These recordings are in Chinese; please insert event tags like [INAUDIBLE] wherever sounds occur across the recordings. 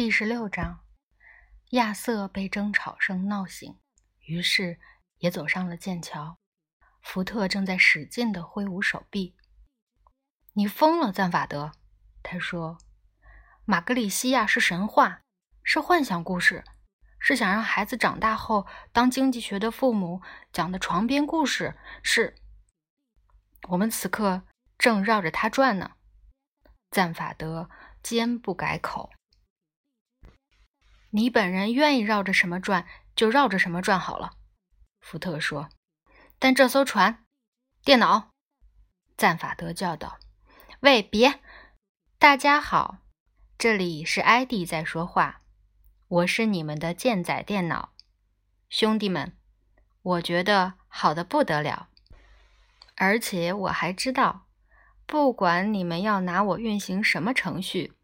第十六章，亚瑟被争吵声闹醒，于是也走上了剑桥。福特正在使劲地挥舞手臂。“你疯了，赞法德！”他说，“玛格里西亚是神话，是幻想故事，是想让孩子长大后当经济学的父母讲的床边故事。是，我们此刻正绕着他转呢。”赞法德坚不改口。你本人愿意绕着什么转，就绕着什么转好了，福特说。但这艘船，电脑，赞法德叫道：“喂，别！大家好，这里是艾迪在说话，我是你们的舰载电脑，兄弟们，我觉得好的不得了，而且我还知道，不管你们要拿我运行什么程序，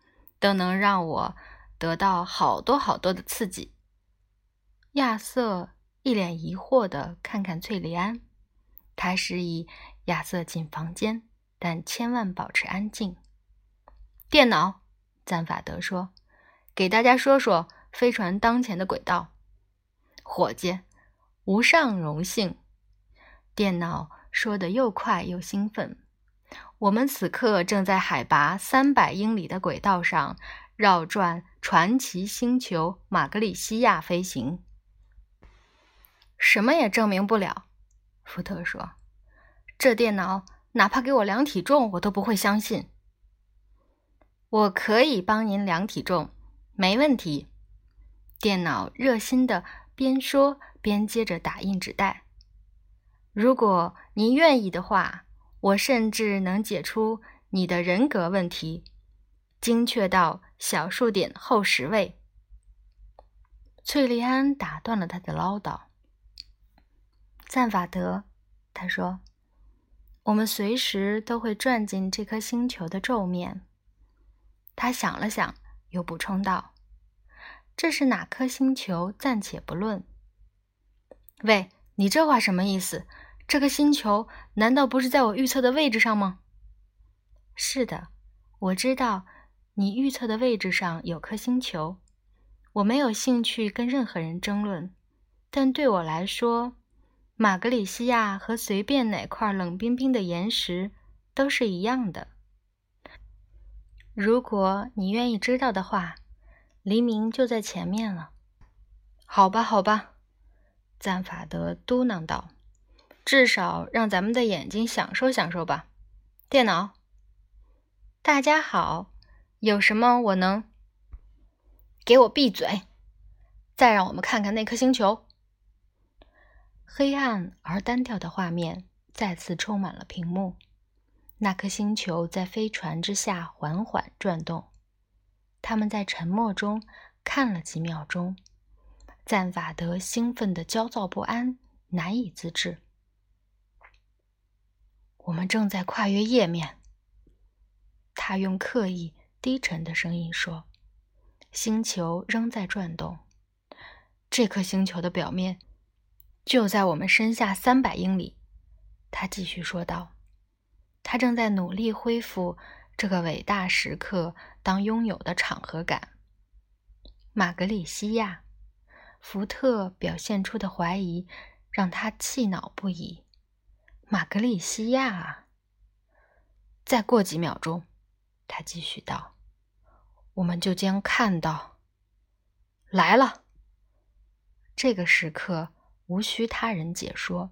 都能让我。”得到好多好多的刺激。亚瑟一脸疑惑地看看翠莉安，他示意亚瑟进房间，但千万保持安静。电脑，赞法德说：“给大家说说飞船当前的轨道。”伙计，无上荣幸。电脑说的又快又兴奋。我们此刻正在海拔三百英里的轨道上。绕转传奇星球马格里西亚飞行，什么也证明不了。福特说：“这电脑哪怕给我量体重，我都不会相信。”我可以帮您量体重，没问题。电脑热心的边说边接着打印纸袋。如果您愿意的话，我甚至能解出你的人格问题。精确到小数点后十位。翠莉安打断了他的唠叨。赞法德，他说：“我们随时都会转进这颗星球的皱面。”他想了想，又补充道：“这是哪颗星球暂且不论。”喂，你这话什么意思？这颗星球难道不是在我预测的位置上吗？是的，我知道。你预测的位置上有颗星球，我没有兴趣跟任何人争论。但对我来说，马格里西亚和随便哪块冷冰冰的岩石都是一样的。如果你愿意知道的话，黎明就在前面了。好吧，好吧，赞法德嘟囔道：“至少让咱们的眼睛享受享受吧。”电脑，大家好。有什么我能？给我闭嘴！再让我们看看那颗星球。黑暗而单调的画面再次充满了屏幕。那颗星球在飞船之下缓缓转动。他们在沉默中看了几秒钟。赞法德兴奋的焦躁不安，难以自制。我们正在跨越页面。他用刻意。低沉的声音说：“星球仍在转动。这颗星球的表面就在我们身下三百英里。”他继续说道：“他正在努力恢复这个伟大时刻当拥有的场合感。”玛格里西亚，福特表现出的怀疑让他气恼不已。玛格里西亚，再过几秒钟，他继续道。我们就将看到来了。这个时刻无需他人解说。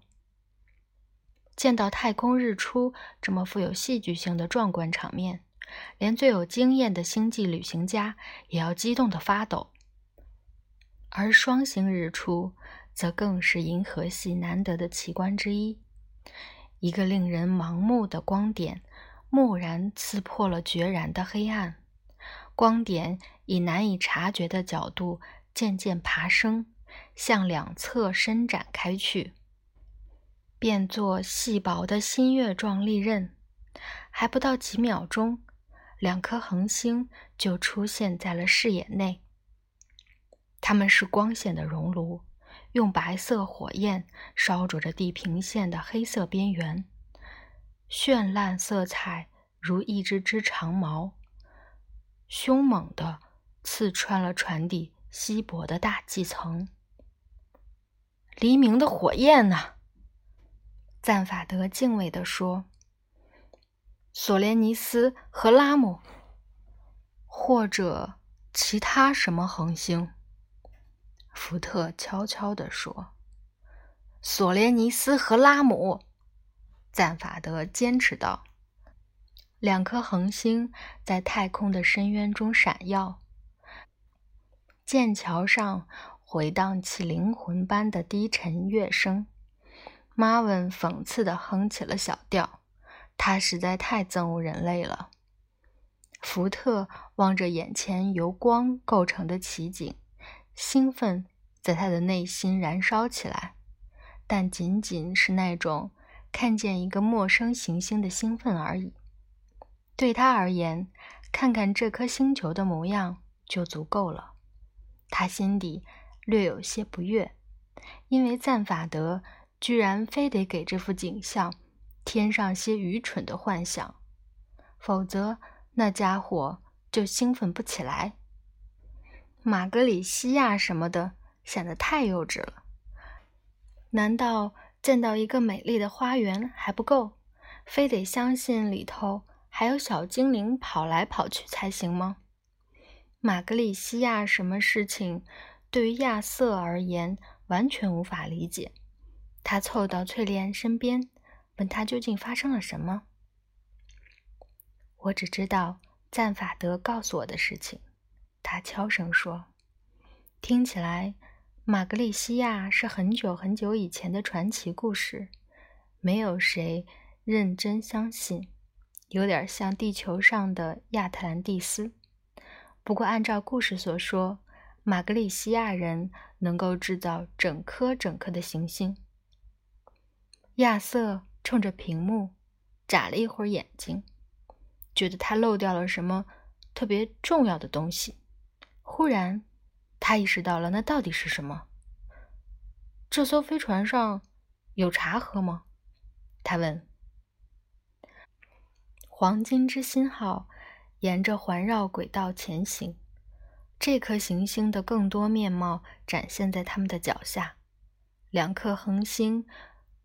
见到太空日出这么富有戏剧性的壮观场面，连最有经验的星际旅行家也要激动的发抖。而双星日出则更是银河系难得的奇观之一。一个令人盲目的光点，蓦然刺破了决然的黑暗。光点以难以察觉的角度渐渐爬升，向两侧伸展开去，变作细薄的新月状利刃。还不到几秒钟，两颗恒星就出现在了视野内。它们是光线的熔炉，用白色火焰烧灼着地平线的黑色边缘，绚烂色彩如一只只长矛。凶猛的刺穿了船底稀薄的大气层。黎明的火焰呢？赞法德敬畏地说：“索连尼斯和拉姆，或者其他什么恒星？”福特悄悄地说：“索连尼斯和拉姆。”赞法德坚持道：“两颗恒星在太空的深渊中闪耀，剑桥上回荡起灵魂般的低沉乐声。”马文讽刺地哼起了小调，他实在太憎恶人类了。福特望着眼前由光构成的奇景，兴奋在他的内心燃烧起来，但仅仅是那种看见一个陌生行星的兴奋而已。对他而言，看看这颗星球的模样就足够了。他心底略有些不悦，因为赞法德。居然非得给这幅景象添上些愚蠢的幻想，否则那家伙就兴奋不起来。马格里西亚什么的显得太幼稚了。难道见到一个美丽的花园还不够，非得相信里头还有小精灵跑来跑去才行吗？马格里西亚什么事情对于亚瑟而言完全无法理解。他凑到翠莲身边，问他究竟发生了什么。我只知道赞法德告诉我的事情。他悄声说：“听起来，玛格丽西亚是很久很久以前的传奇故事，没有谁认真相信，有点像地球上的亚特兰蒂斯。不过，按照故事所说，玛格丽西亚人能够制造整颗整颗的行星。”亚瑟冲着屏幕眨了一会儿眼睛，觉得他漏掉了什么特别重要的东西。忽然，他意识到了，那到底是什么？这艘飞船上有茶喝吗？他问。黄金之心号沿着环绕轨道前行，这颗行星的更多面貌展现在他们的脚下，两颗恒星。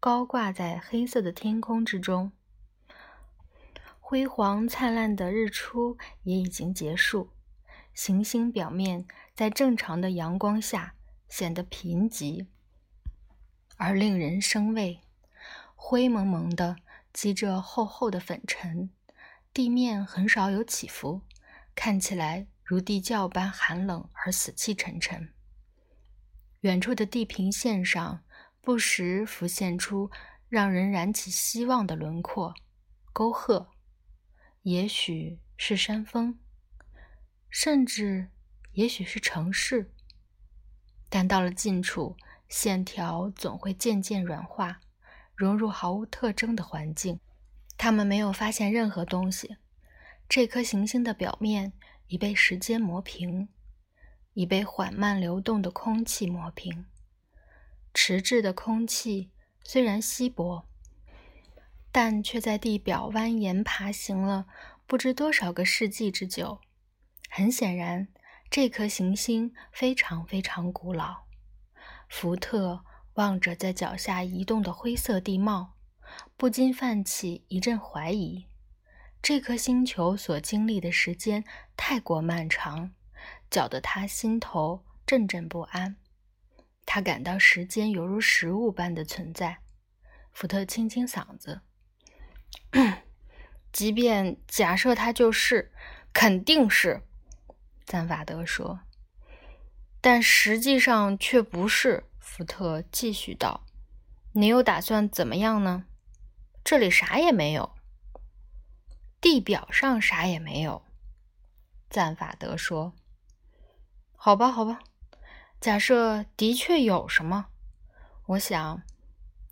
高挂在黑色的天空之中，辉煌灿烂的日出也已经结束。行星表面在正常的阳光下显得贫瘠而令人生畏，灰蒙蒙的积着厚厚的粉尘，地面很少有起伏，看起来如地窖般寒冷而死气沉沉。远处的地平线上。不时浮现出让人燃起希望的轮廓、沟壑，也许是山峰，甚至也许是城市。但到了近处，线条总会渐渐软化，融入毫无特征的环境。他们没有发现任何东西。这颗行星的表面已被时间磨平，已被缓慢流动的空气磨平。迟滞的空气虽然稀薄，但却在地表蜿蜒爬行了不知多少个世纪之久。很显然，这颗行星非常非常古老。福特望着在脚下移动的灰色地貌，不禁泛起一阵怀疑：这颗星球所经历的时间太过漫长，搅得他心头阵阵不安。他感到时间犹如食物般的存在。福特清清嗓子：“ [CLEARS THROAT] 即便假设他就是，肯定是。”赞法德说。“但实际上却不是。”福特继续道。“你又打算怎么样呢？这里啥也没有，地表上啥也没有。”赞法德说。“好吧，好吧。”假设的确有什么，我想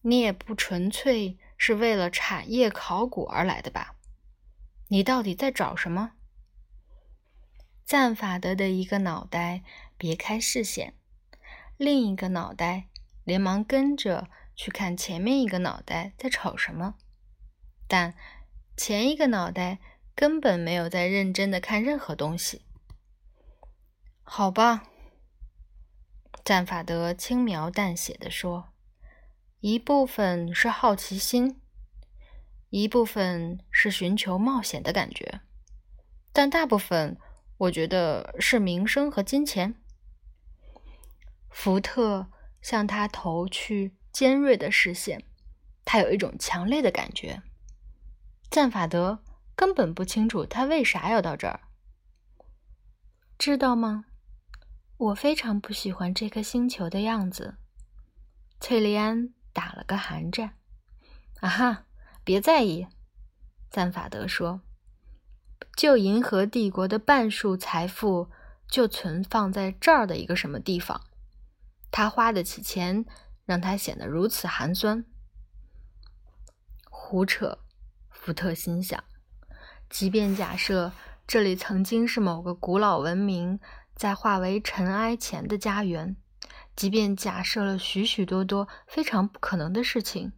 你也不纯粹是为了产业考古而来的吧？你到底在找什么？赞法德的一个脑袋别开视线，另一个脑袋连忙跟着去看前面一个脑袋在瞅什么，但前一个脑袋根本没有在认真的看任何东西。好吧，赞法德轻描淡写的说：“一部分是好奇心，一部分是寻求冒险的感觉，但大部分，我觉得是名声和金钱。”福特向他投去尖锐的视线，他有一种强烈的感觉。赞法德根本不清楚他为啥要到这儿，知道吗？我非常不喜欢这颗星球的样子。翠莉安打了个寒战。啊哈，别在意，赞法德说。旧银河帝国的半数财富就存放在这儿的一个什么地方。他花得起钱，让他显得如此寒酸。胡扯，福特心想。即便假设这里曾经是某个古老文明。在化为尘埃前的家园，即便假设了许许多多非常不可能的事情，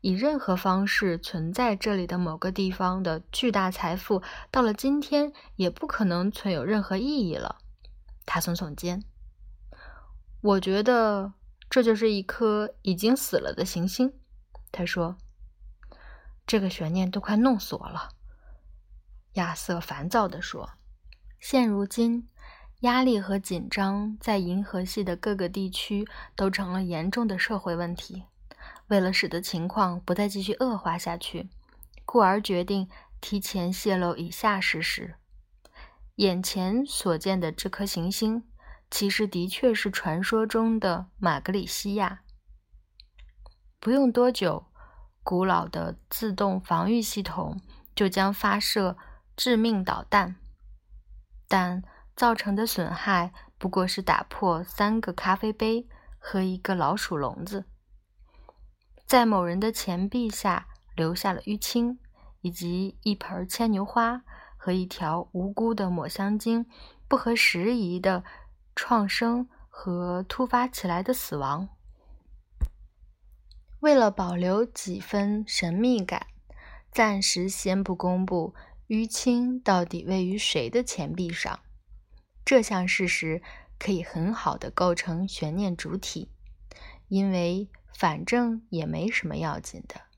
以任何方式存在这里的某个地方的巨大财富，到了今天也不可能存有任何意义了。他耸耸肩，我觉得这就是一颗已经死了的行星。他说：“这个悬念都快弄死我了。”亚瑟烦躁地说：“现如今。”压力和紧张在银河系的各个地区都成了严重的社会问题。为了使得情况不再继续恶化下去，故而决定提前泄露以下事实：眼前所见的这颗行星，其实的确是传说中的马格里西亚。不用多久，古老的自动防御系统就将发射致命导弹，但。造成的损害不过是打破三个咖啡杯和一个老鼠笼子，在某人的钱币下留下了淤青，以及一盆牵牛花和一条无辜的抹香鲸不合时宜的创生和突发起来的死亡。为了保留几分神秘感，暂时先不公布淤青到底位于谁的钱币上。这项事实可以很好的构成悬念主体，因为反正也没什么要紧的。